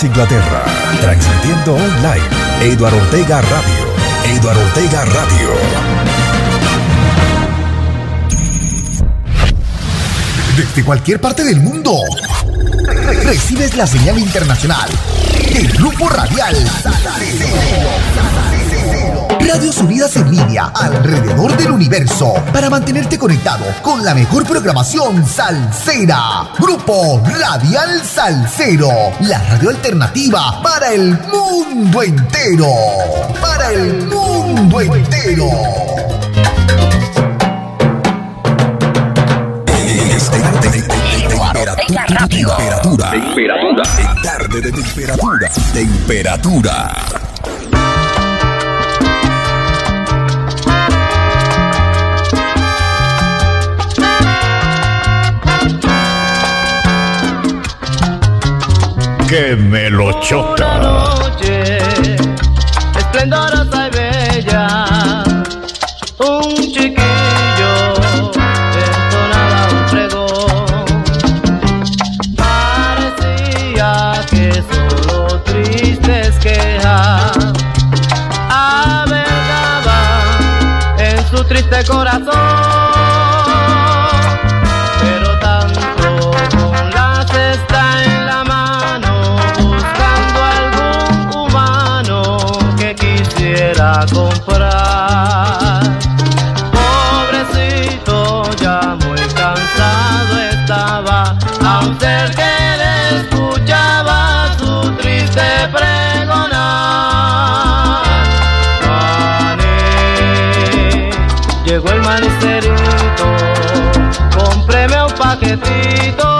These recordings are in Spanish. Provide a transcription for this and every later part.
Inglaterra. Transmitiendo online. Eduardo Ortega Radio. Eduardo Ortega Radio. Desde cualquier parte del mundo. Recibes la señal internacional del Grupo Radial Radios Unidas en línea alrededor del universo para mantenerte conectado con la mejor programación salsera. Grupo Radial Salsero, la radio alternativa para el mundo entero. Para el mundo entero. Temperatura. Temperatura. Tarde de temperatura. Temperatura. Que me lo chota. noche, esplendorosa y bella, un chiquillo entonaba un pregón. Parecía que solo tristes quejas albergaban en su triste corazón. Ser que le escuchaba su triste pregonar. Maní, llegó el manicerito, cómpreme un paquetito,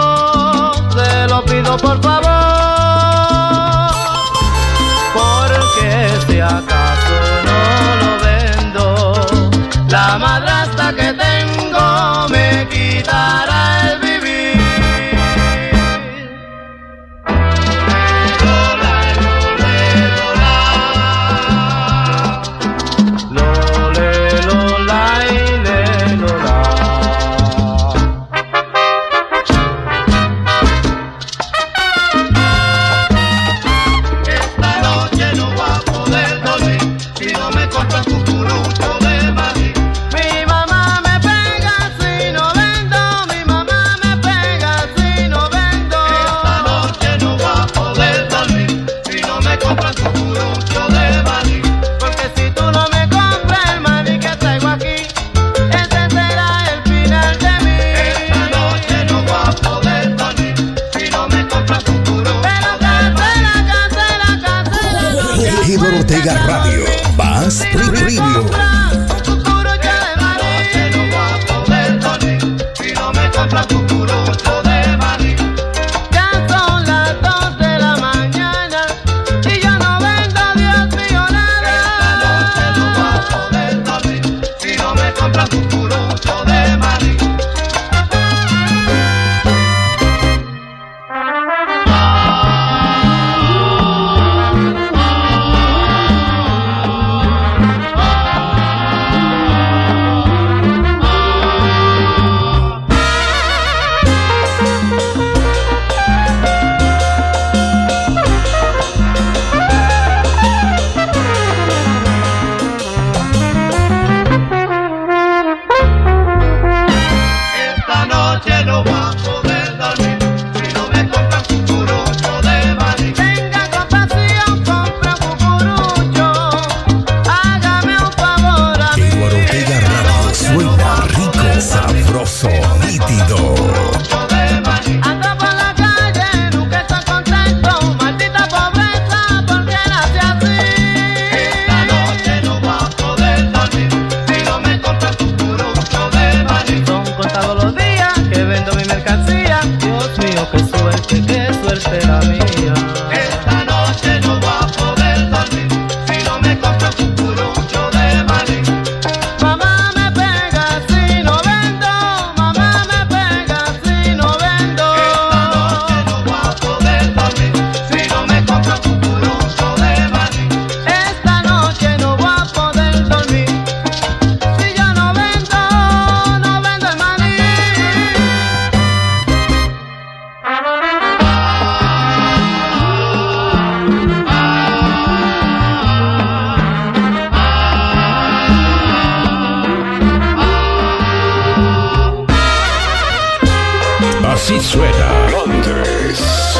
Así suena. Londres.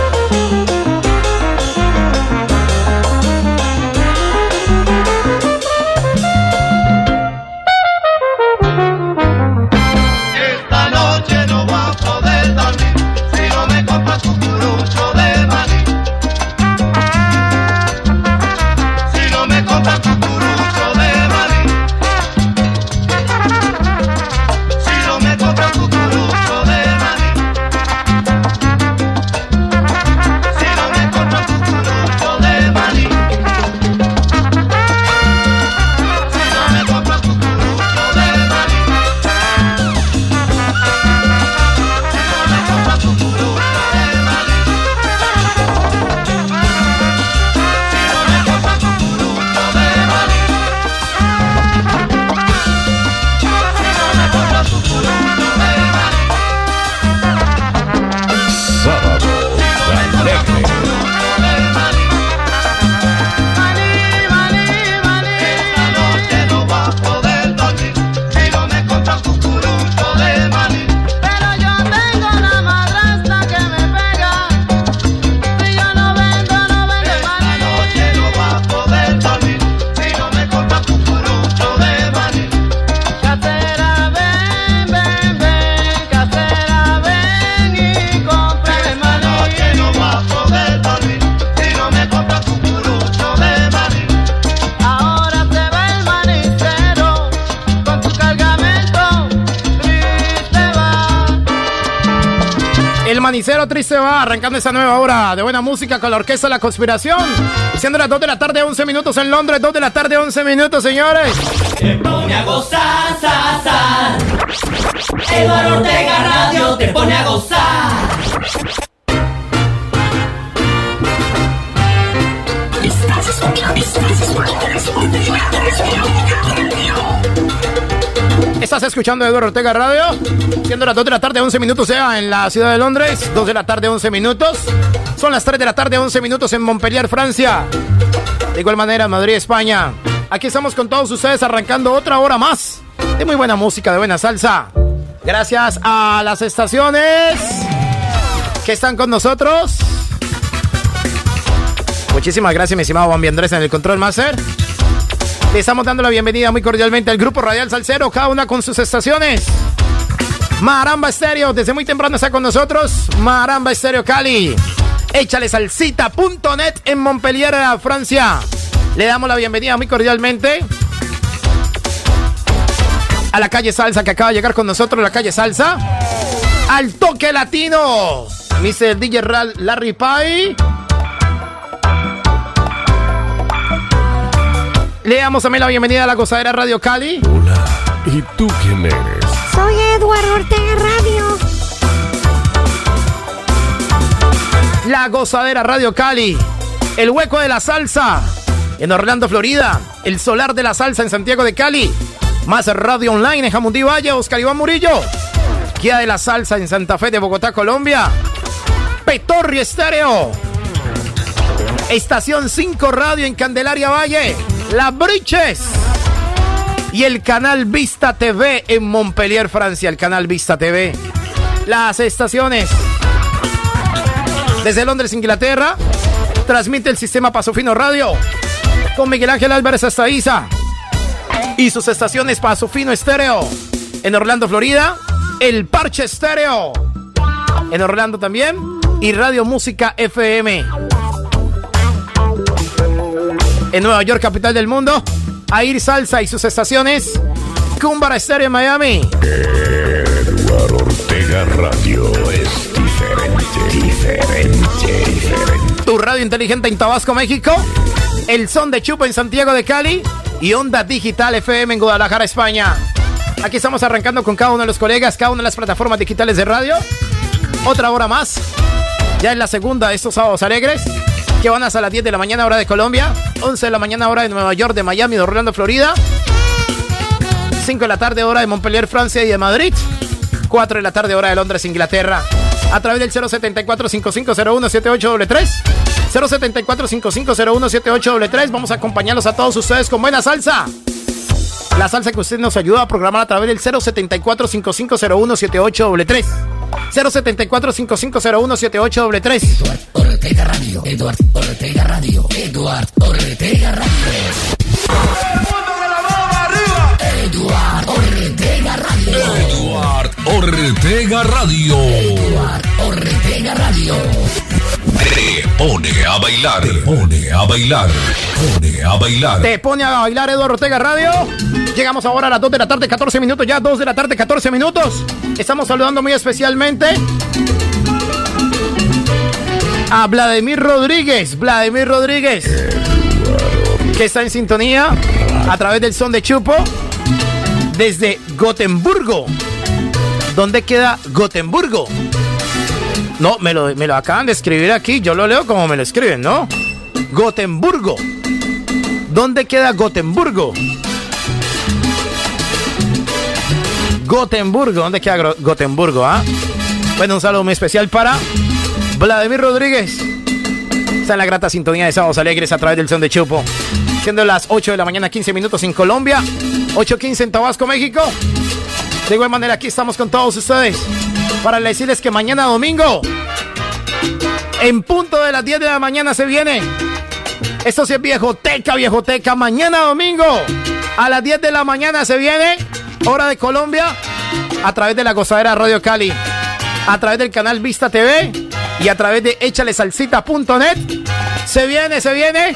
Triste va arrancando esa nueva hora de buena música con la orquesta La Conspiración. Siendo las 2 de la tarde, 11 minutos en Londres, 2 de la tarde, 11 minutos, señores. Te pone a gozar, sa, Eduardo Ortega Radio te pone a gozar. Estás escuchando, Estás escuchando Eduardo Ortega Radio, siendo las 2 de la tarde, 11 minutos sea en la ciudad de Londres, 2 de la tarde, 11 minutos. Son las 3 de la tarde, 11 minutos en Montpellier, Francia. De igual manera, Madrid, España. Aquí estamos con todos ustedes arrancando otra hora más de muy buena música, de buena salsa. Gracias a las estaciones que están con nosotros. Muchísimas gracias, mi estimado Juan Andrés en el Control Master. Le estamos dando la bienvenida muy cordialmente al grupo Radial Salcero, cada una con sus estaciones. Maramba Estéreo, desde muy temprano está con nosotros. Maramba Estéreo Cali. Échale salsita.net en Montpellier, Francia. Le damos la bienvenida muy cordialmente a la calle Salsa que acaba de llegar con nosotros, la calle Salsa. Al toque latino, Mr. DJ Larry Pie. Le damos también la bienvenida a la gozadera Radio Cali. Hola, ¿y tú quién eres? Soy Eduardo Ortega Radio. La gozadera Radio Cali. El hueco de la salsa. En Orlando, Florida. El solar de la salsa en Santiago de Cali. Más radio online en Jamundí Valle, Oscar Iván Murillo. Guía de la salsa en Santa Fe de Bogotá, Colombia. Petorri Estéreo. Estación 5 Radio en Candelaria Valle. Las Briches. Y el canal Vista TV en Montpellier, Francia. El canal Vista TV. Las estaciones. Desde Londres, Inglaterra. Transmite el sistema Pasofino Radio. Con Miguel Ángel Álvarez hasta Isa. Y sus estaciones Pasofino Estéreo. En Orlando, Florida. El Parche Estéreo. En Orlando también. Y Radio Música FM en Nueva York, capital del mundo. Air Salsa y sus estaciones. Cumbara Estéreo en Miami. Eduardo Ortega Radio es diferente, diferente, diferente. Tu radio inteligente en Tabasco, México. El son de Chupa en Santiago de Cali. Y Onda Digital FM en Guadalajara, España. Aquí estamos arrancando con cada uno de los colegas, cada una de las plataformas digitales de radio. Otra hora más. Ya en la segunda de estos sábados alegres que van hasta las 10 de la mañana hora de Colombia, 11 de la mañana hora de Nueva York, de Miami, de Orlando, Florida, 5 de la tarde hora de Montpellier, Francia y de Madrid, 4 de la tarde hora de Londres, Inglaterra, a través del 074 5501 78 074 5501 78 Vamos a acompañarlos a todos ustedes con buena salsa. La salsa que usted nos ayuda a programar a través del 074 5501 78 074-5501-7833. Eduard Ortega Radio. Eduard Ortega Radio. Eduard Ortega Radio. Eduard Ortega Radio. Eduard Ortega Radio. Eduard Ortega Radio. Te pone a bailar. Te pone a bailar. Pone a bailar. Te pone a bailar Eduardo Ortega Radio. Llegamos ahora a las 2 de la tarde, 14 minutos. Ya 2 de la tarde, 14 minutos. Estamos saludando muy especialmente a Vladimir Rodríguez. Vladimir Rodríguez. Que está en sintonía a través del son de Chupo. Desde Gotemburgo. ¿Dónde queda Gotemburgo? No, me lo, me lo acaban de escribir aquí. Yo lo leo como me lo escriben, ¿no? Gotemburgo. ¿Dónde queda Gotemburgo? Gotemburgo. ¿Dónde queda Gotemburgo? Ah? Bueno, un saludo muy especial para Vladimir Rodríguez. Está en la grata sintonía de Sábados Alegres a través del son de Chupo. Siendo las 8 de la mañana, 15 minutos en Colombia, 8.15 en Tabasco, México. De igual manera, aquí estamos con todos ustedes para decirles que mañana domingo, en punto de las 10 de la mañana, se viene. Esto sí es viejoteca, viejoteca. Mañana domingo, a las 10 de la mañana, se viene. Hora de Colombia, a través de la gozadera Radio Cali, a través del canal Vista TV y a través de échalesalsita.net. Se viene, se viene.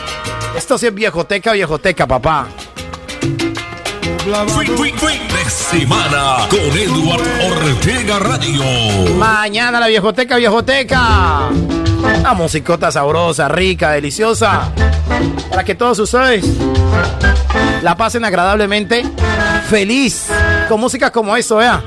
Esto sí es viejoteca, viejoteca, papá. De semana con Eduard Ortega Radio. Mañana la viejoteca, viejoteca. Una musicota sabrosa, rica, deliciosa. Para que todos ustedes la pasen agradablemente, feliz, con música como eso, vea.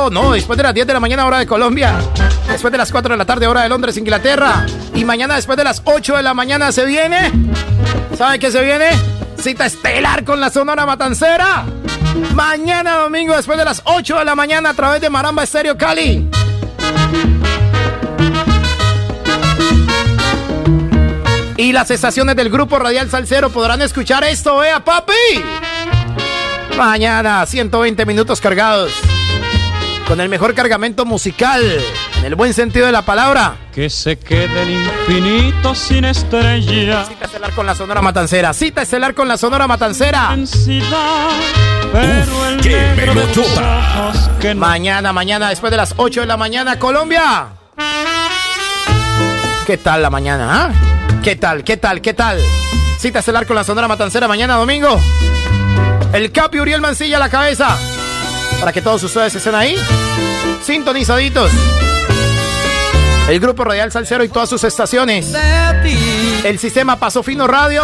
Las 8, no, después de las 10 de la mañana, hora de Colombia. Después de las 4 de la tarde, hora de Londres, Inglaterra. Y mañana, después de las 8 de la mañana, se viene. ¿Sabe qué se viene? Cita estelar con la Sonora Matancera. Mañana domingo, después de las 8 de la mañana, a través de Maramba Estéreo Cali. Y las estaciones del grupo Radial Salcero podrán escuchar esto, ¿eh, papi? Mañana, 120 minutos cargados. Con el mejor cargamento musical, en el buen sentido de la palabra. Que se quede el infinito sin estrella. Cita estelar con la Sonora Matancera. Cita estelar con la Sonora Matancera. Pero el qué no Mañana, mañana, después de las 8 de la mañana, Colombia. ¿Qué tal la mañana, ah? ¿Qué tal, qué tal, qué tal? Cita estelar con la Sonora Matancera mañana domingo. El Capi Uriel Mancilla a la cabeza. Para que todos ustedes estén ahí. Sintonizaditos. El Grupo Radial Salcero y todas sus estaciones. El sistema Paso Fino Radio.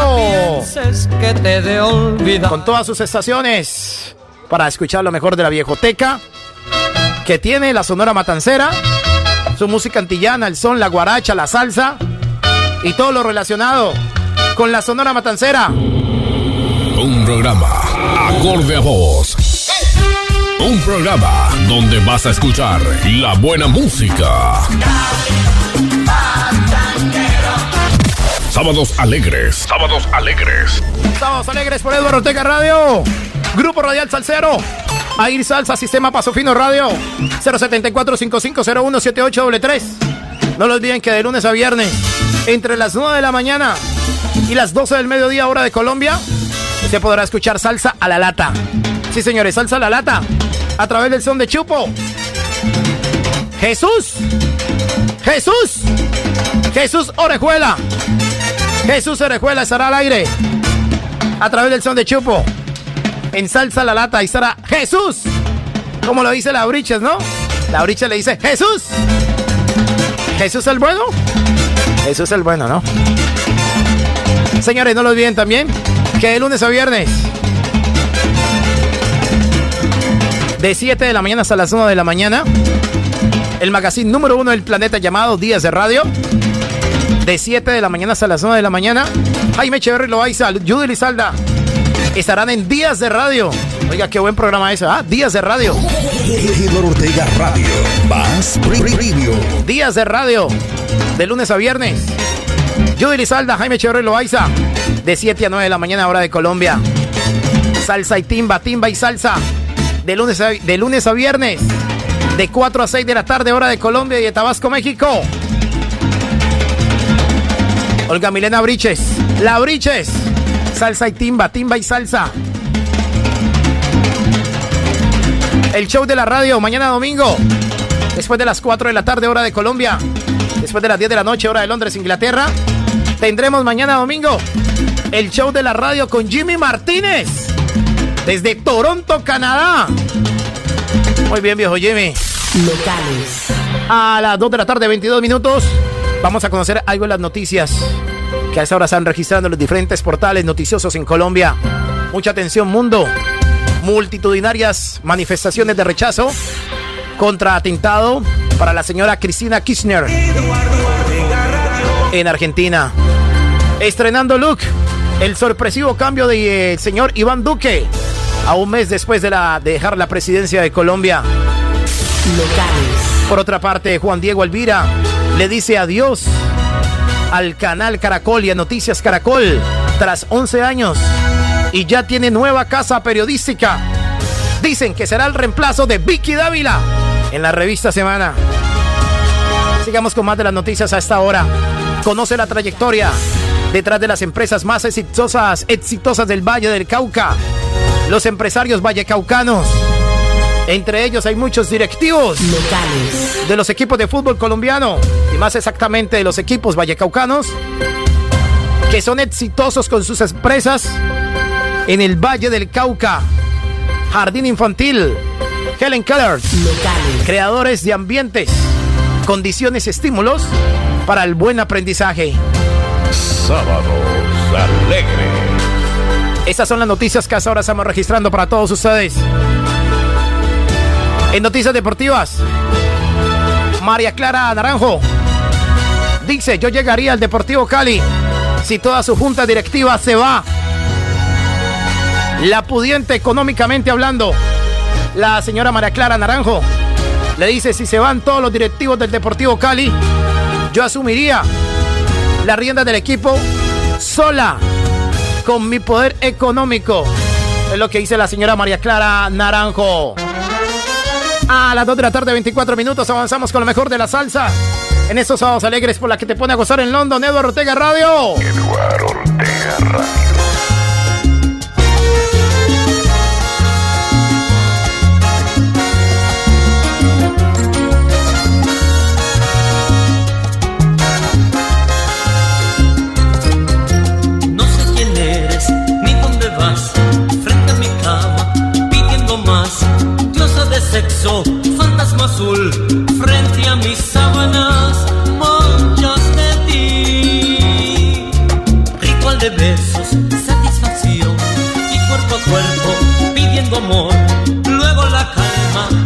Con todas sus estaciones para escuchar lo mejor de la viejoteca que tiene la Sonora Matancera, su música antillana, el son, la guaracha, la salsa y todo lo relacionado con la Sonora Matancera. Un programa acorde a vos. Un programa donde vas a escuchar la buena música. Sábados alegres. Sábados alegres. Sábados alegres por Eduardo Ortega Radio, Grupo Radial Salcero, Air Salsa, Sistema Paso Fino Radio, 074-5501-7833. No lo olviden que de lunes a viernes, entre las 9 de la mañana y las 12 del mediodía, hora de Colombia, se podrá escuchar salsa a la lata. Sí, señores, salsa a la lata, a través del son de Chupo. Jesús, Jesús, Jesús Orejuela, Jesús Orejuela estará al aire a través del son de Chupo. En salsa la lata y estará Jesús. Como lo dice la Briches, ¿no? La Briches le dice Jesús. Jesús el bueno. Jesús el bueno, ¿no? Señores, no lo olviden también que de lunes a viernes, de 7 de la mañana hasta las 1 de la mañana, el magazine número uno del planeta llamado Días de Radio. De 7 de la mañana hasta las 1 de la mañana, Jaime Echeverry Loaiza, Judy Lizalda estarán en Días de Radio. Oiga, qué buen programa ese, ¿ah? Días de Radio. Ortega Radio. Más. Días de radio. De lunes a viernes. Judy Lizalda, Jaime Echeverry Loaiza. De 7 a 9 de la mañana, hora de Colombia. Salsa y timba, timba y salsa. De lunes a, de lunes a viernes. De 4 a 6 de la tarde, hora de Colombia y de Tabasco, México. Olga Milena Briches. La Briches. Salsa y timba, timba y salsa. El show de la radio, mañana domingo. Después de las 4 de la tarde, hora de Colombia. Después de las 10 de la noche, hora de Londres, Inglaterra. Tendremos mañana domingo el show de la radio con Jimmy Martínez. Desde Toronto, Canadá. Muy bien, viejo Jimmy. Locales. A las 2 de la tarde, 22 minutos, vamos a conocer algo de las noticias que a esa hora están registrando los diferentes portales noticiosos en Colombia. Mucha atención, mundo. Multitudinarias manifestaciones de rechazo contra atentado para la señora Cristina Kirchner en Argentina. Estrenando look, el sorpresivo cambio de eh, señor Iván Duque a un mes después de, la, de dejar la presidencia de Colombia. Locales. Por otra parte, Juan Diego Elvira le dice adiós al canal Caracol y a Noticias Caracol tras 11 años y ya tiene nueva casa periodística. Dicen que será el reemplazo de Vicky Dávila en la revista Semana. Sigamos con más de las noticias a esta hora. Conoce la trayectoria detrás de las empresas más exitosas, exitosas del Valle del Cauca. Los empresarios vallecaucanos. Entre ellos hay muchos directivos Locales. de los equipos de fútbol colombiano y más exactamente de los equipos vallecaucanos que son exitosos con sus empresas en el Valle del Cauca, Jardín Infantil, Helen Keller, Locales. creadores de ambientes, condiciones y estímulos para el buen aprendizaje. Sábados alegres. Estas son las noticias que hasta ahora estamos registrando para todos ustedes. En noticias deportivas, María Clara Naranjo dice, yo llegaría al Deportivo Cali si toda su junta directiva se va. La pudiente económicamente hablando, la señora María Clara Naranjo le dice, si se van todos los directivos del Deportivo Cali, yo asumiría la rienda del equipo sola, con mi poder económico. Es lo que dice la señora María Clara Naranjo. A las 2 de la tarde, 24 minutos, avanzamos con lo mejor de la salsa. En estos sábados alegres por la que te pone a gozar en London, Eduardo Ortega Radio. Eduardo Ortega Radio. fantasma azul, frente a mis sábanas, manchas de ti. Ritual de besos, satisfacción, y cuerpo a cuerpo, pidiendo amor, luego la calma.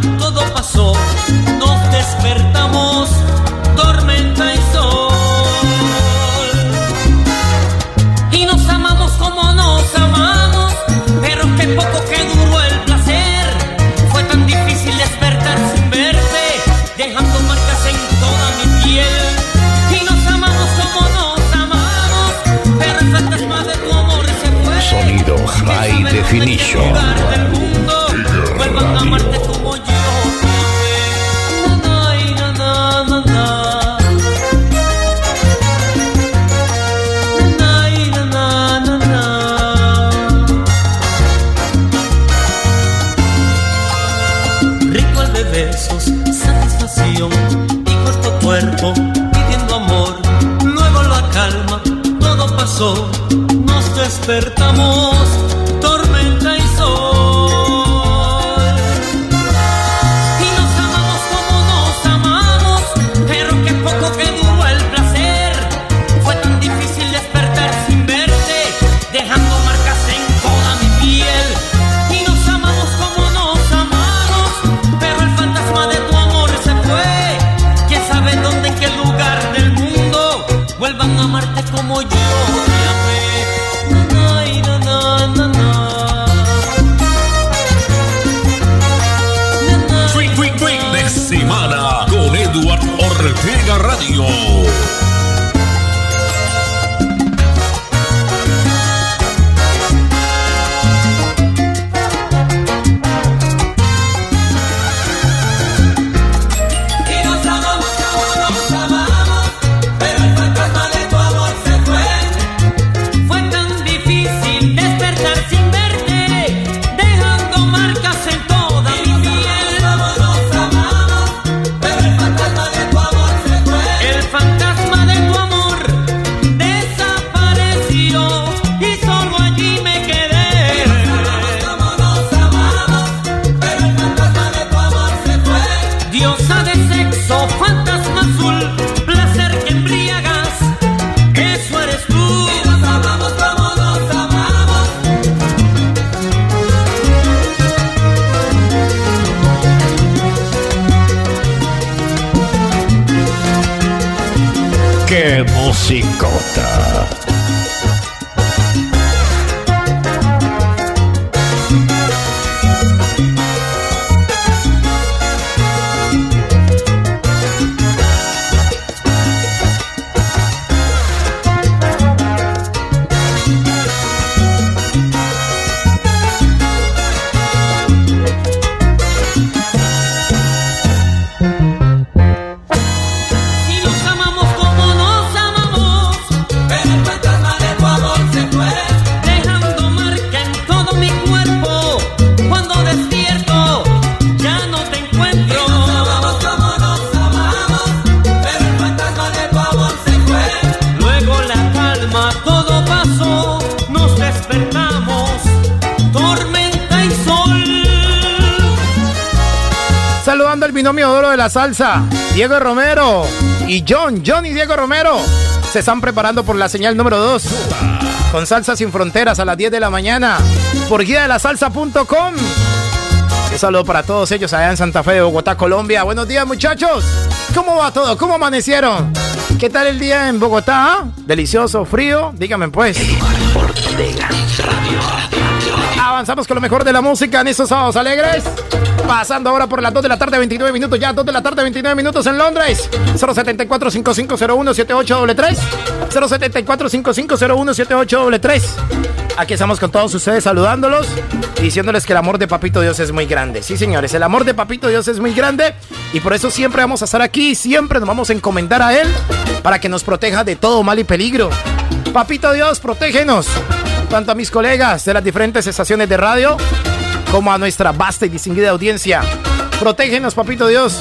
Diego Romero y John, John y Diego Romero se están preparando por la señal número 2 con Salsa Sin Fronteras a las 10 de la mañana por guía de la salsa.com. Un saludo para todos ellos allá en Santa Fe de Bogotá, Colombia. Buenos días, muchachos. ¿Cómo va todo? ¿Cómo amanecieron? ¿Qué tal el día en Bogotá? ¿Ah? ¿Delicioso, frío? Díganme pues música en estos sábados alegres. Pasando ahora por las 2 de la tarde, 29 minutos. Ya 2 de la tarde, 29 minutos en Londres. 074 5501 7833 074 5501 7833 Aquí estamos con todos ustedes saludándolos y diciéndoles que el amor de Papito Dios es muy grande. Sí, señores, el amor de Papito Dios es muy grande y por eso siempre vamos a estar aquí, siempre nos vamos a encomendar a Él para que nos proteja de todo mal y peligro. Papito Dios, protégenos, tanto a mis colegas de las diferentes estaciones de radio como a nuestra vasta y distinguida audiencia. Protégenos, Papito Dios,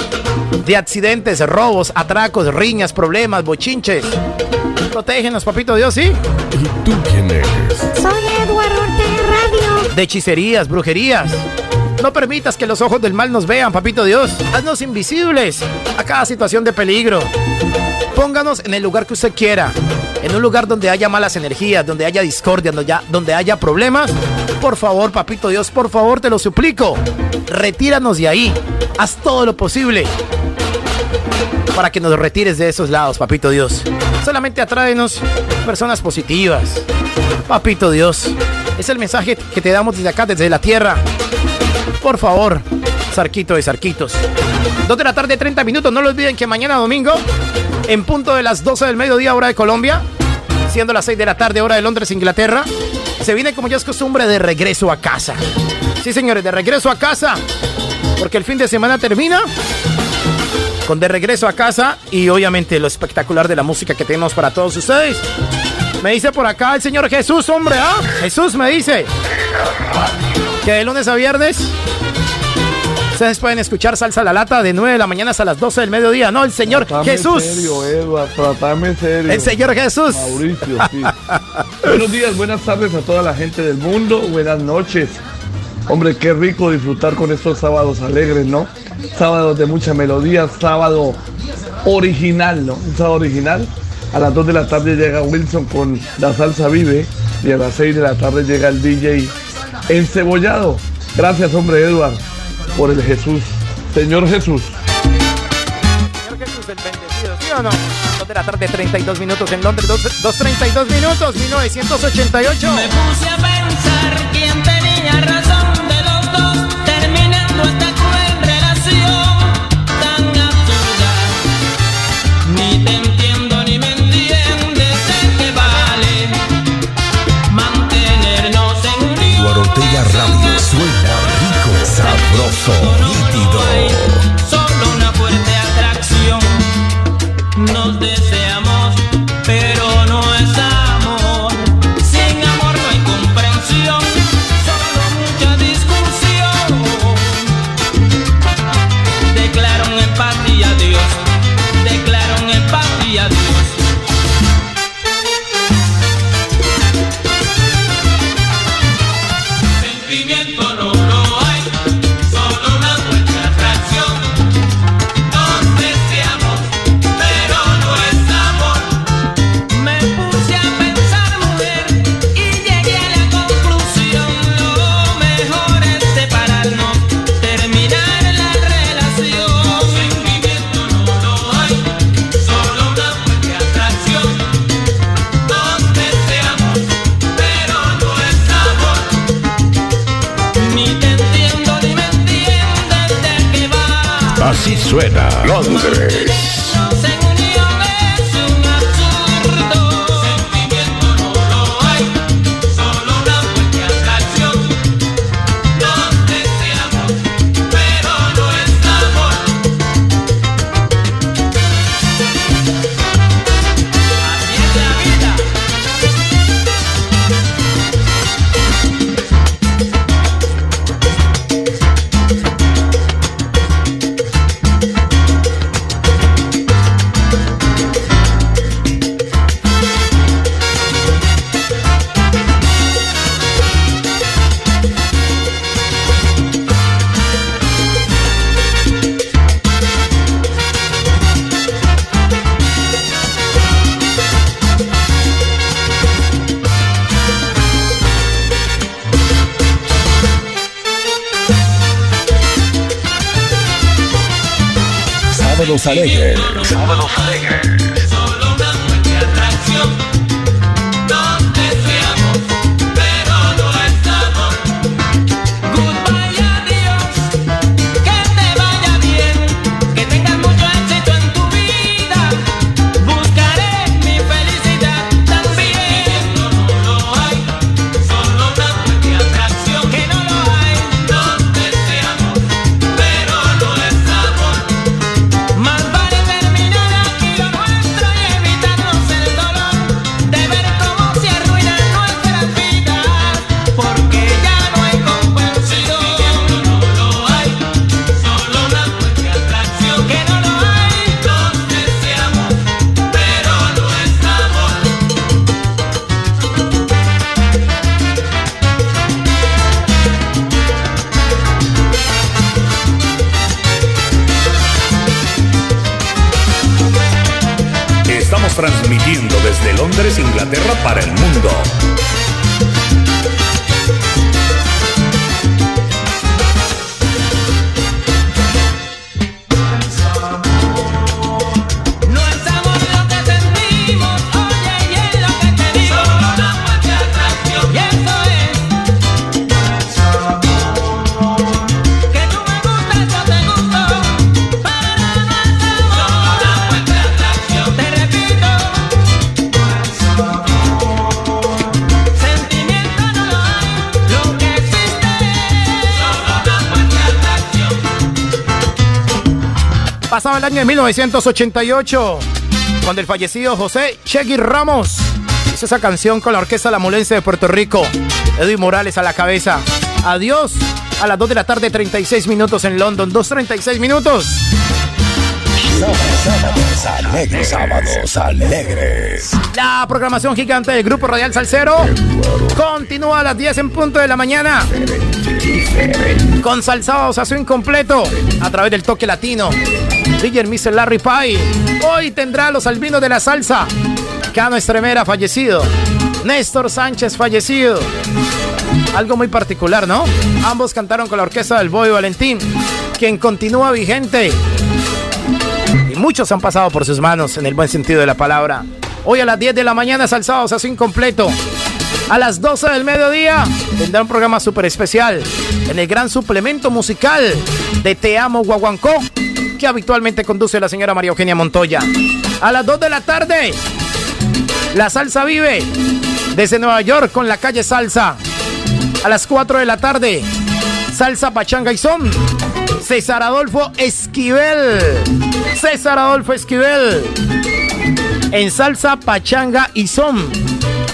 de accidentes, robos, atracos, riñas, problemas, bochinches. Protégenos, Papito Dios, ¿sí? ¿Y tú quién eres? Soy Eduardo Ortega Radio. de hechicerías, brujerías. No permitas que los ojos del mal nos vean, papito Dios. Haznos invisibles a cada situación de peligro. Pónganos en el lugar que usted quiera. En un lugar donde haya malas energías, donde haya discordia, donde haya, problemas. Por favor, papito Dios, por favor, te lo suplico. Retíranos de ahí. Haz todo lo posible para que nos retires de esos lados, papito Dios. Solamente atráenos personas positivas. Papito Dios, es el mensaje que te damos desde acá, desde la tierra. Por favor, Sarquito de Sarquitos. 2 de la tarde, 30 minutos. No lo olviden que mañana domingo, en punto de las 12 del mediodía, hora de Colombia, siendo las 6 de la tarde, hora de Londres, Inglaterra, se viene como ya es costumbre de regreso a casa. Sí, señores, de regreso a casa. Porque el fin de semana termina con de regreso a casa y obviamente lo espectacular de la música que tenemos para todos ustedes. Me dice por acá el señor Jesús, hombre, ¿ah? Jesús me dice que de lunes a viernes ustedes pueden escuchar Salsa a la Lata de 9 de la mañana hasta las 12 del mediodía. No, el señor Tratame Jesús. serio, Edward, tratame serio. El señor Jesús. Mauricio, sí. Buenos días, buenas tardes a toda la gente del mundo. Buenas noches. Hombre, qué rico disfrutar con estos sábados alegres, ¿no? Sábados de mucha melodía, sábado original, ¿no? Un sábado original. A las 2 de la tarde llega Wilson con La Salsa Vive y a las 6 de la tarde llega el DJ Encebollado. Gracias, hombre, Edward, por el Jesús. Señor Jesús. Señor Jesús, el bendecido, ¿sí o no? 2 de la tarde, 32 minutos en Londres, 2, 2.32 minutos, 1988. Me puse a pensar quién tenía razón sabroso, nítido. 1988, cuando el fallecido José Chegui Ramos hizo esa canción con la Orquesta La Mulense de Puerto Rico. Edwin Morales a la cabeza. Adiós a las 2 de la tarde, 36 minutos en London. 2.36 minutos. Sábados alegres. Sábados alegres. La programación gigante del Grupo Radial Salcero continúa a las 10 en punto de la mañana. Con salsados a su incompleto a través del toque latino. DJ Mr. Larry Pie. Hoy tendrá los albinos de la salsa. Cano Estremera fallecido. Néstor Sánchez fallecido. Algo muy particular, ¿no? Ambos cantaron con la orquesta del Boy Valentín, quien continúa vigente. Y muchos han pasado por sus manos en el buen sentido de la palabra. Hoy a las 10 de la mañana, salsados a su incompleto. A las 12 del mediodía tendrá un programa súper especial en el gran suplemento musical de Te Amo Guaguancó, que habitualmente conduce la señora María Eugenia Montoya. A las 2 de la tarde, la salsa vive desde Nueva York con la calle Salsa. A las 4 de la tarde, salsa pachanga y son. César Adolfo Esquivel. César Adolfo Esquivel. En salsa pachanga y son.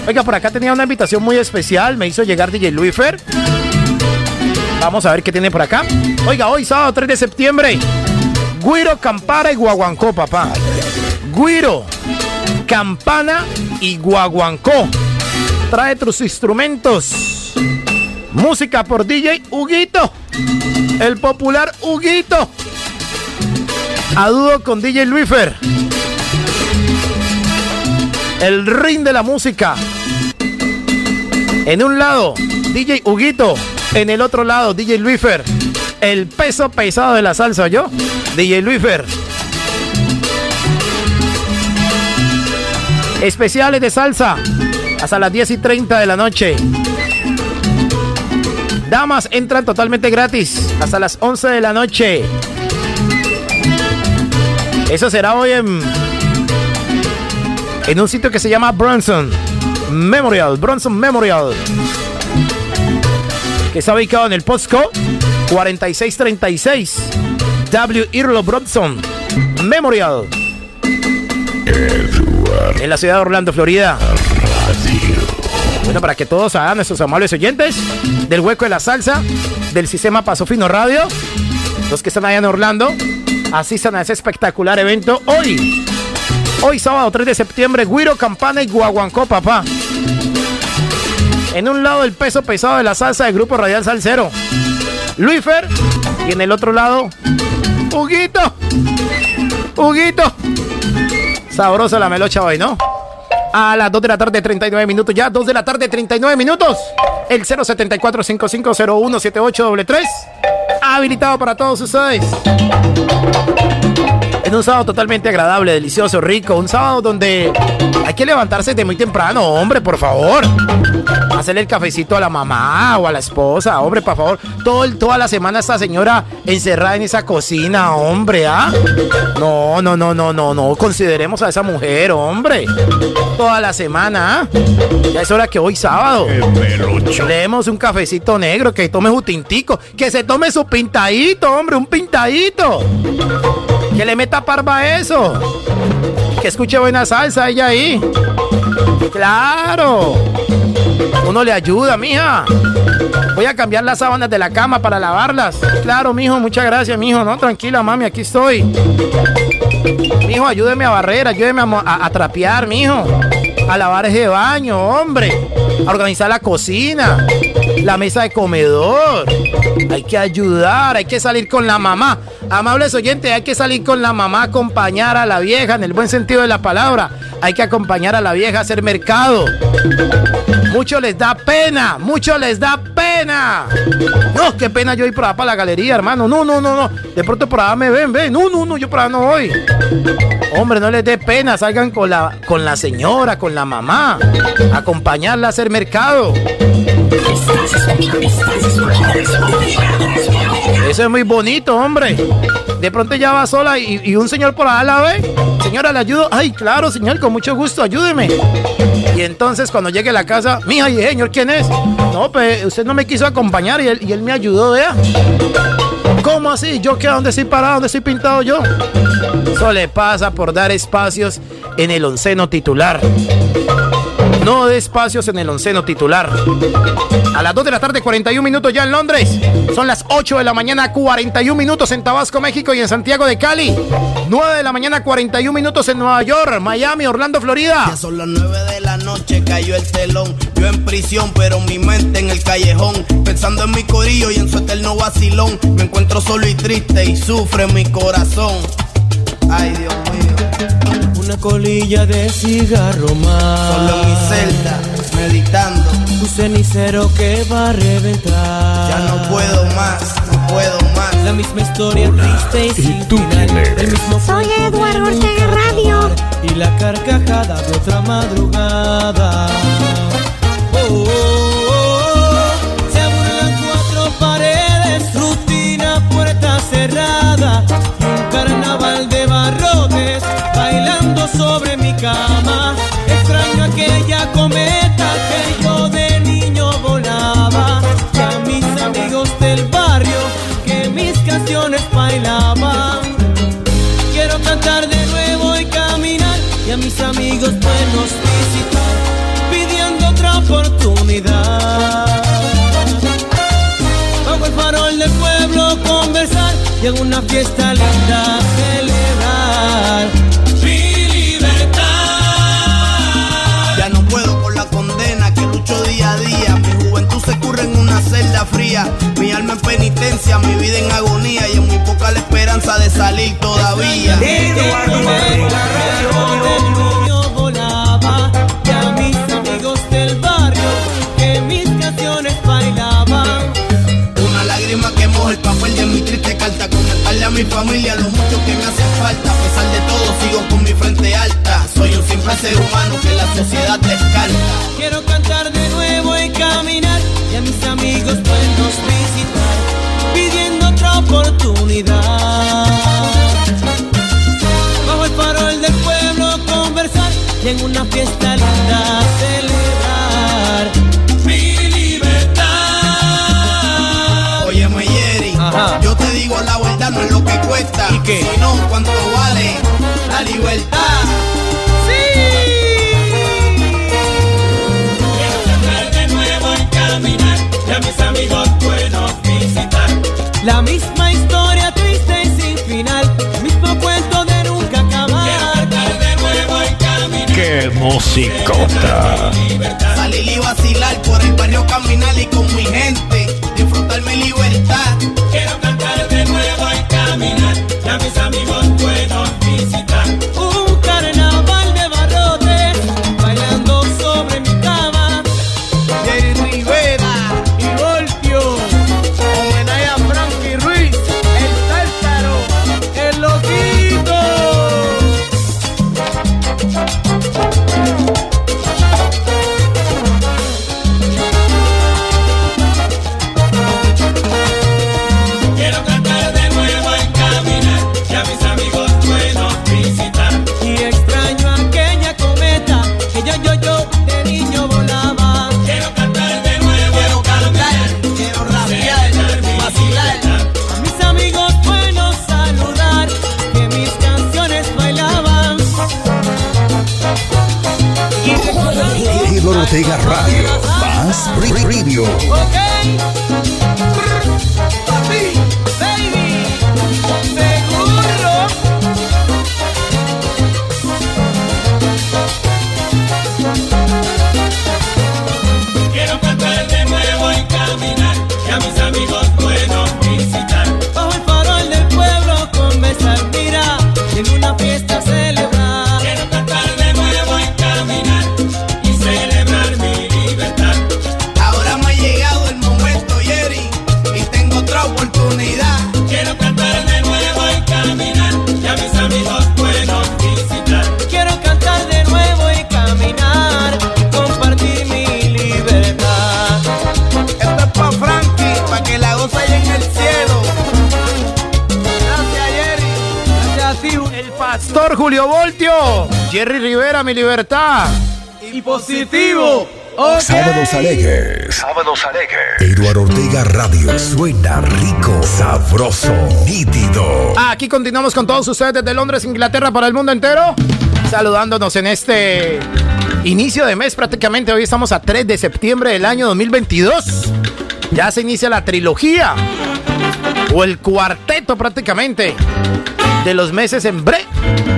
Oiga, por acá tenía una invitación muy especial. Me hizo llegar DJ Luifer. Vamos a ver qué tiene por acá. Oiga, hoy sábado 3 de septiembre. Guiro, Campana y Guaguancó, papá. Guiro, Campana y Guaguancó. Trae tus instrumentos. Música por DJ Huguito. El popular Huguito. A dúo con DJ Luifer. El ring de la música. En un lado, DJ Huguito. En el otro lado, DJ Luifer. El peso pesado de la salsa, ¿yo? DJ Luifer. Especiales de salsa. Hasta las 10 y 30 de la noche. Damas entran totalmente gratis. Hasta las 11 de la noche. Eso será hoy en. En un sitio que se llama Bronson Memorial. Bronson Memorial. Que está ubicado en el Postco 4636. W. Irlo Bronson Memorial. En la ciudad de Orlando, Florida. Bueno, para que todos hagan nuestros amables oyentes del hueco de la salsa, del sistema Paso Fino Radio, los que están allá en Orlando, asistan a ese espectacular evento hoy. Hoy sábado 3 de septiembre, Guiro, Campana y Guaguancó, papá. En un lado el peso pesado de la salsa del grupo Radial Salcero. Luifer. Y en el otro lado, Huguito. Huguito. Sabrosa la melocha hoy, ¿no? A las 2 de la tarde, 39 minutos. Ya, 2 de la tarde, 39 minutos. El 074-5501-7833. Habilitado para todos ustedes. En un sábado totalmente agradable, delicioso, rico. Un sábado donde hay que levantarse de muy temprano, hombre, por favor. Hacerle el cafecito a la mamá o a la esposa, hombre, por favor. Todo toda la semana esta señora encerrada en esa cocina, hombre, ¿ah? No, no, no, no, no, no. Consideremos a esa mujer, hombre. Toda la semana, ¿ah? Ya es hora que hoy sábado. Leemos un cafecito negro, que tome su tintico, que se tome su pintadito, hombre, un pintadito. Que le meta parva a eso. Que escuche buena salsa ella ahí. Claro. Uno le ayuda, mija. Voy a cambiar las sábanas de la cama para lavarlas. Claro, mijo, muchas gracias, mijo. No, tranquila, mami, aquí estoy. Mijo, ayúdeme a barrer, ayúdeme a, a trapear, mijo. A lavar ese baño, hombre. A organizar la cocina. La mesa de comedor. Hay que ayudar, hay que salir con la mamá. Amables oyentes, hay que salir con la mamá, acompañar a la vieja en el buen sentido de la palabra. Hay que acompañar a la vieja a hacer mercado. Mucho les da pena, mucho les da pena. No, qué pena yo ir por allá para la galería, hermano. No, no, no, no. De pronto por allá me ven, ven. No, no, no, yo por allá no voy. Hombre, no les dé pena, salgan con la, con la señora, con la mamá. Acompañarla a hacer mercado. Eso es muy bonito, hombre. De pronto ya va sola y, un señor por allá la ve. Señora, ¿le ayudo? Ay, claro, señor, con mucho gusto, ayúdeme. Y entonces cuando llegue a la casa, mija, y señor, ¿quién es? No, pues usted no me quiso acompañar y él, y él me ayudó, vea. ¿Cómo así? ¿Yo qué? ¿A ¿Dónde estoy parado? ¿Dónde estoy pintado yo? Eso le pasa por dar espacios en el onceno titular. No de espacios en el onceno titular. A las 2 de la tarde, 41 minutos ya en Londres. Son las 8 de la mañana, 41 minutos en Tabasco, México y en Santiago de Cali. 9 de la mañana, 41 minutos en Nueva York, Miami, Orlando, Florida. Ya son las 9 de la noche, cayó el telón. Yo en prisión, pero mi mente en el callejón. Pensando en mi corillo y en su eterno vacilón. Me encuentro solo y triste y sufre mi corazón. Ay, Dios mío. Una colilla de cigarro más. Solo en mi celda, meditando. Un cenicero que va a reventar. Ya no puedo más, no puedo más. La misma historia triste y sin final. El mismo Soy Eduardo Ortega Radio. y la carcajada de otra madrugada. Oh, oh, oh, oh. Se burlan cuatro paredes, rutina, puerta cerrada. Un carnaval de barrotes sobre mi cama. Extraño aquella cometa que yo de niño volaba. Y a mis amigos del barrio que mis canciones bailaban. Quiero cantar de nuevo y caminar y a mis amigos buenos visitar, pidiendo otra oportunidad. Bajo el farol del pueblo conversar y en una fiesta linda celebrar. Juventud se curre en una celda fría. Mi alma en penitencia, mi vida en agonía. Y en muy poca la esperanza de salir todavía. Eduardo del niño volaba y a mis amigos del barrio que mis canciones bailaban. Una lágrima que moja el papel de mi triste carta. Comentarle a mi familia lo mucho que me hace falta. A pesar de todo, sigo con mi frente alta. Soy un simple ser humano que la sociedad descarta. Quiero cantar de nuevo caminar y a mis amigos buenos visitar, pidiendo otra oportunidad. Bajo el farol del pueblo conversar y en una fiesta linda celebrar. Mi libertad. Oye, Mayeri, yo te digo la verdad, no es lo que cuesta. ¿Y qué? Sino cuánto vale la libertad. Amigos buenos visitar. La misma historia triste y sin final, mismo cuento de nunca acabar. Quiero de nuevo y caminar. ¡Qué musicota! Salir y vacilar por el barrio caminar y con mi gente. Ortega Radio. Más Radio. Jerry Rivera, mi libertad. Y positivo. Sábados alegres. Sábados alegres. Eduardo Ortega Radio. Suena rico, sabroso, nítido. Aquí continuamos con todos ustedes desde Londres, Inglaterra, para el mundo entero. Saludándonos en este inicio de mes prácticamente. Hoy estamos a 3 de septiembre del año 2022. Ya se inicia la trilogía. O el cuarteto prácticamente. De los meses en bre.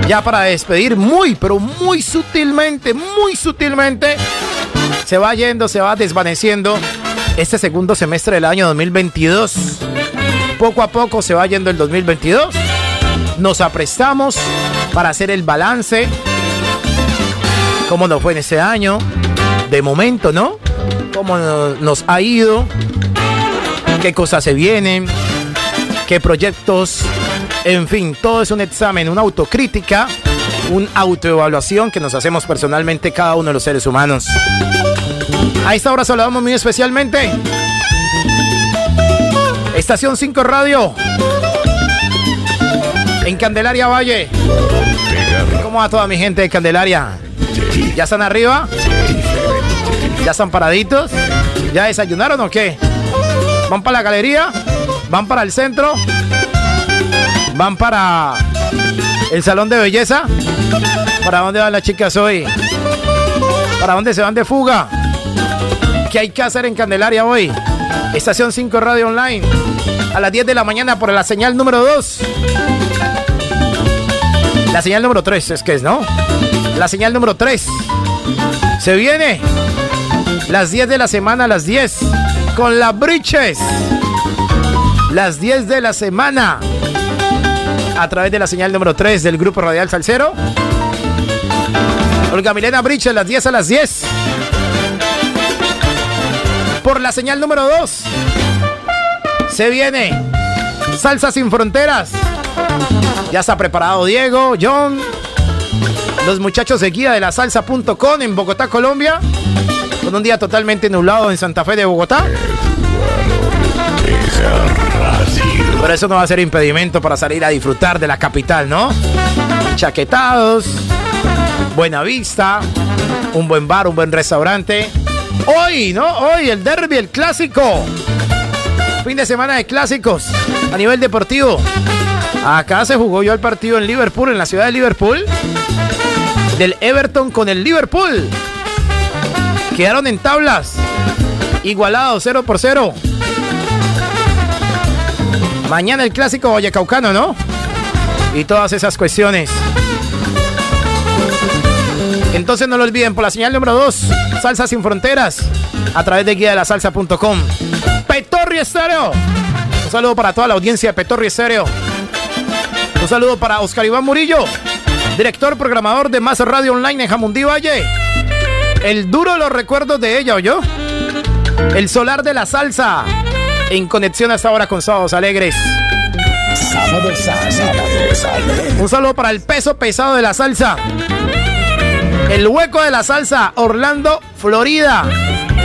Ya para despedir muy, pero muy sutilmente, muy sutilmente se va yendo, se va desvaneciendo este segundo semestre del año 2022. Poco a poco se va yendo el 2022. Nos aprestamos para hacer el balance. Cómo nos fue en ese año. De momento, ¿no? Cómo nos ha ido. Qué cosas se vienen. Qué proyectos. En fin, todo es un examen, una autocrítica, una autoevaluación que nos hacemos personalmente cada uno de los seres humanos. A esta hora saludamos muy especialmente. Estación 5 Radio. En Candelaria Valle. ¿Cómo va toda mi gente de Candelaria? ¿Ya están arriba? ¿Ya están paraditos? ¿Ya desayunaron o qué? ¿Van para la galería? ¿Van para el centro? ¿Van para el salón de belleza? ¿Para dónde van las chicas hoy? ¿Para dónde se van de fuga? ¿Qué hay que hacer en Candelaria hoy? Estación 5 Radio Online. A las 10 de la mañana por la señal número 2. La señal número 3 es que es, ¿no? La señal número 3. Se viene. Las 10 de la semana a las 10. Con las briches. Las 10 de la semana. A través de la señal número 3 del Grupo Radial Salcero. Olga Milena Briches, las 10 a las 10 por la señal número 2. Se viene Salsa sin Fronteras. Ya está preparado Diego, John, los muchachos de guía de la salsa.com en Bogotá, Colombia. Con un día totalmente nublado en Santa Fe de Bogotá. Pero eso no va a ser impedimento para salir a disfrutar de la capital, ¿no? Chaquetados, buena vista, un buen bar, un buen restaurante Hoy, ¿no? Hoy el derby, el clásico. Fin de semana de clásicos a nivel deportivo. Acá se jugó yo el partido en Liverpool, en la ciudad de Liverpool. Del Everton con el Liverpool. Quedaron en tablas. Igualados 0 por 0. Mañana el clásico Vallecaucano, ¿no? Y todas esas cuestiones. Entonces no lo olviden, por la señal número 2, Salsa sin Fronteras, a través de guía de la salsa.com. Petorri Estéreo. Un saludo para toda la audiencia de Petorri Estéreo. Un saludo para Oscar Iván Murillo, director programador de Más Radio Online en Jamundí Valle. El duro de los recuerdos de ella, ¿o yo? El solar de la salsa. En conexión hasta ahora con Sábados Alegres. Un saludo para el peso pesado de la salsa. El hueco de la salsa, Orlando, Florida.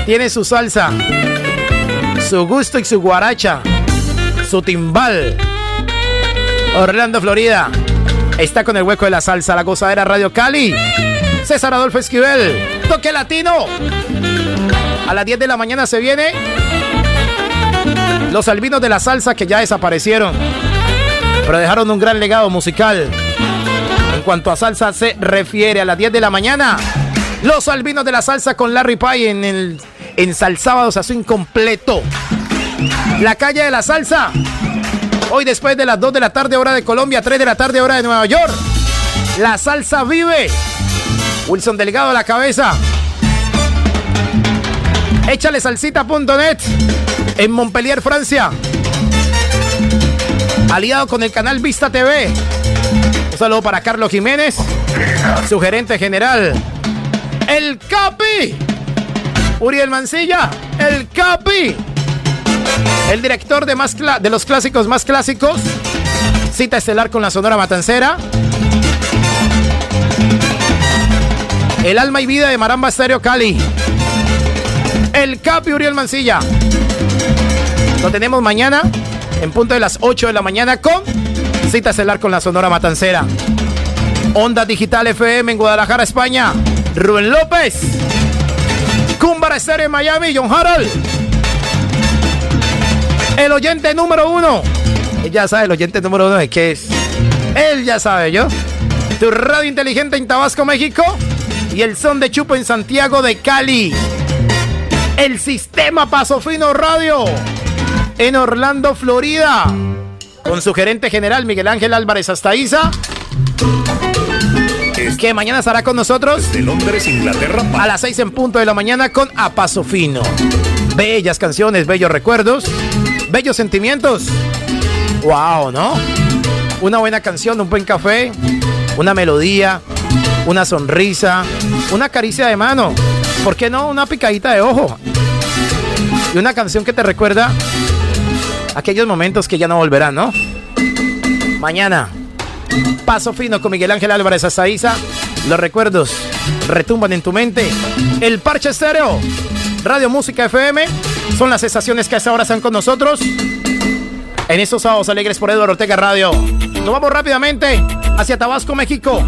Tiene su salsa, su gusto y su guaracha, su timbal. Orlando, Florida. Está con el hueco de la salsa, la gozadera Radio Cali. César Adolfo Esquivel, toque latino. A las 10 de la mañana se viene los albinos de la salsa que ya desaparecieron, pero dejaron un gran legado musical. En cuanto a salsa se refiere, a las 10 de la mañana, los albinos de la salsa con Larry Pie en el en Salsábados a su incompleto. La calle de la salsa. Hoy después de las 2 de la tarde hora de Colombia, 3 de la tarde hora de Nueva York. La salsa vive. Wilson Delgado a la cabeza. Échale salsita.net en Montpellier, Francia. Aliado con el canal Vista TV. Un saludo para Carlos Jiménez, su gerente general. El Capi. Uriel Mancilla, el Capi. El director de, más de los clásicos más clásicos. Cita estelar con la Sonora Matancera. El alma y vida de Maramba Estéreo Cali. El Capi Uriel Mancilla. Lo tenemos mañana en punto de las 8 de la mañana con cita estelar con la Sonora Matancera. Onda Digital FM en Guadalajara, España. Rubén López. Cumbar Estéreo en Miami, John Harold. El oyente número uno. Él ya sabe el oyente número uno de qué es. Él ya sabe, yo. Tu radio inteligente en Tabasco, México. Y el son de Chupo en Santiago de Cali. El sistema Paso Fino Radio. En Orlando, Florida. Con su gerente general Miguel Ángel Álvarez Astaiza. Que mañana estará con nosotros. De Londres, Inglaterra. A las 6 en punto de la mañana con A Paso Fino. Bellas canciones, bellos recuerdos, bellos sentimientos. Wow, ¿no? Una buena canción, un buen café, una melodía, una sonrisa, una caricia de mano. ¿Por qué no una picadita de ojo? Y una canción que te recuerda aquellos momentos que ya no volverán, ¿no? Mañana, Paso Fino con Miguel Ángel Álvarez Azaiza. Los recuerdos retumban en tu mente. El Parche Estéreo, Radio Música FM, son las estaciones que a esta hora están con nosotros. En estos sábados alegres por Eduardo Ortega Radio. Nos vamos rápidamente hacia Tabasco, México.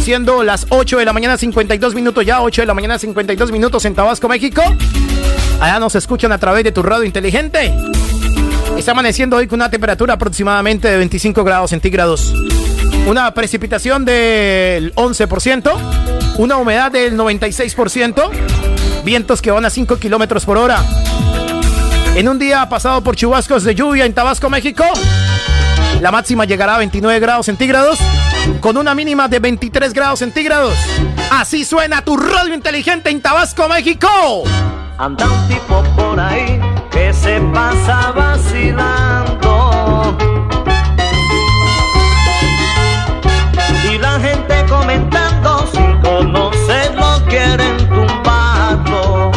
Siendo las 8 de la mañana 52 minutos, ya 8 de la mañana 52 minutos en Tabasco, México. Allá nos escuchan a través de tu radio inteligente. Está amaneciendo hoy con una temperatura aproximadamente de 25 grados centígrados. Una precipitación del 11%. Una humedad del 96%. Vientos que van a 5 kilómetros por hora. En un día pasado por chubascos de lluvia en Tabasco, México. La máxima llegará a 29 grados centígrados con una mínima de 23 grados centígrados. Así suena tu radio inteligente en Tabasco, México. Anda un tipo por ahí se pasa vacilando. Y la gente comentando sin conocerlo quieren tumbarlo.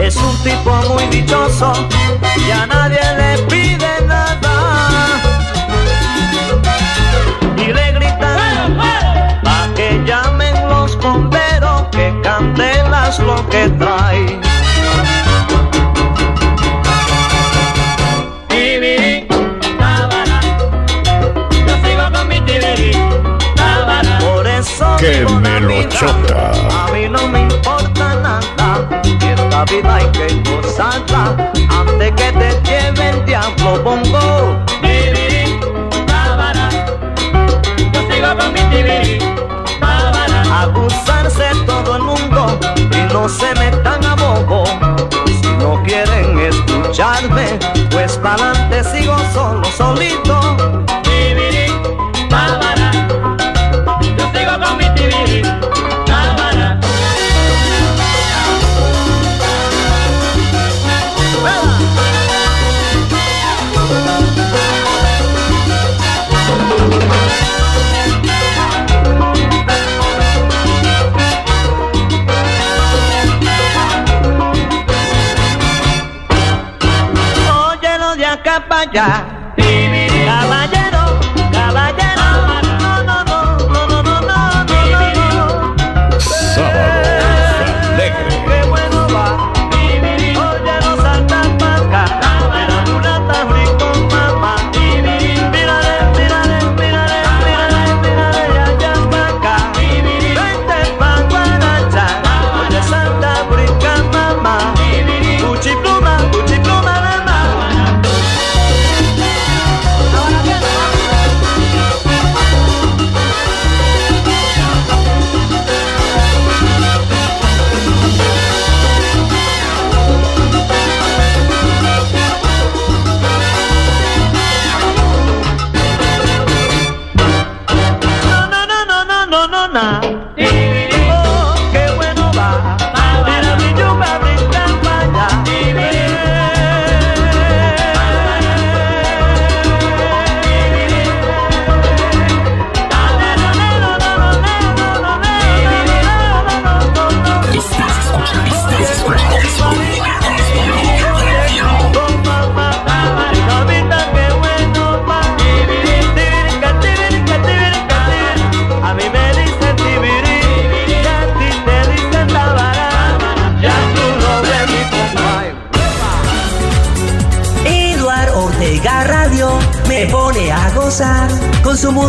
Es un tipo muy dichoso y a nadie le pide tibiri, tábara. Por eso Que me la lo chota. A mí no me importa nada. Y esta vida hay que gozarla antes que te lleve el diablo bongo. Tibiri, tábara. Yo sigo con mi tibiri, tábara. Abusarse no se metan a bobo. Si no quieren escucharme, pues para adelante sigo solo, solito. ya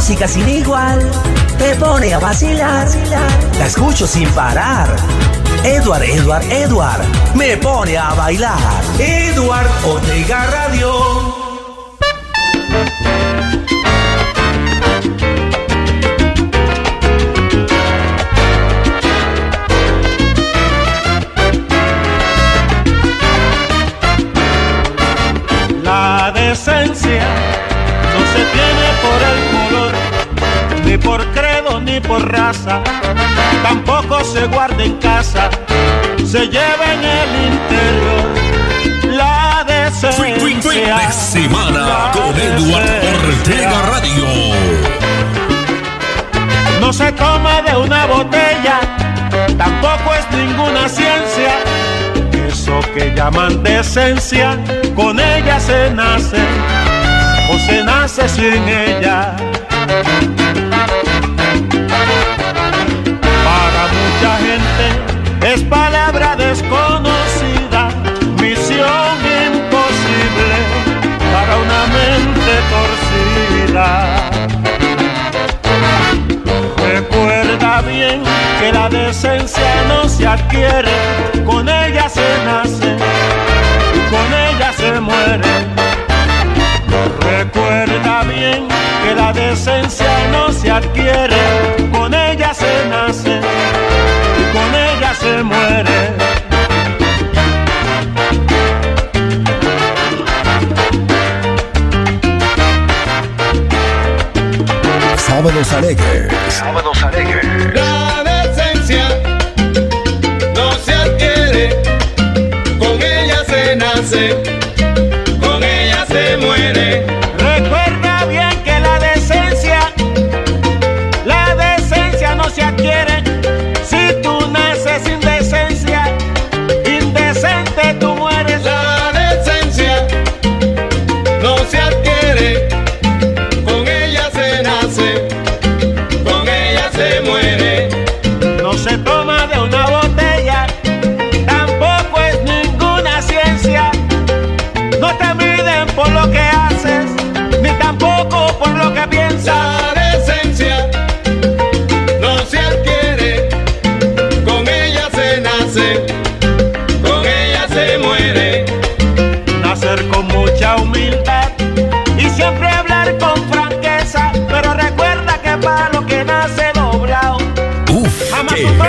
música sin igual te pone a vacilar. La escucho sin parar. Edward, Edward, Edward, me pone a bailar. Edward Ortega Radio. Ni por raza. Tampoco se guarda en casa, se lleva en el interior. La. Fin de semana con decencia. Ortega Radio. No se toma de una botella, tampoco es ninguna ciencia. Eso que llaman decencia, con ella se nace o se nace sin ella. Desconocida, misión imposible para una mente torcida. Recuerda bien que la decencia no se adquiere, con ella se nace con ella se muere. Recuerda bien que la decencia no se adquiere, con ella se nace con ella se muere. Sábados alegres. Sábados alegres.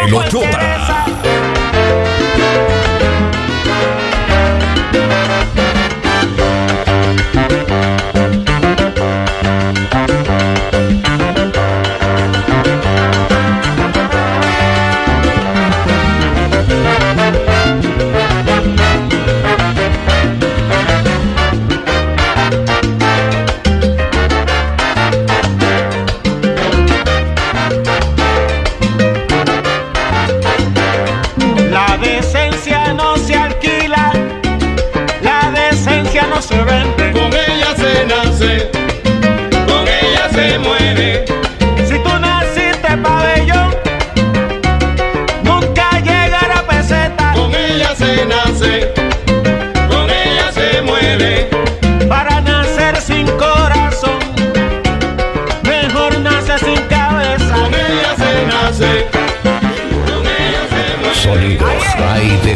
有肉的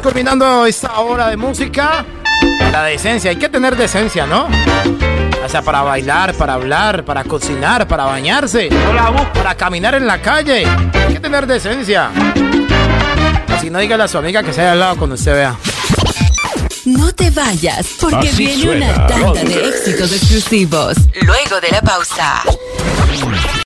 estamos culminando esta hora de música. La decencia, hay que tener decencia, ¿no? O sea, para bailar, para hablar, para cocinar, para bañarse, para caminar en la calle. Hay que tener decencia. Así no dígale a su amiga que se haya al lado cuando usted vea. No te vayas, porque Así viene suena una tanda de éxitos exclusivos. Luego de la pausa.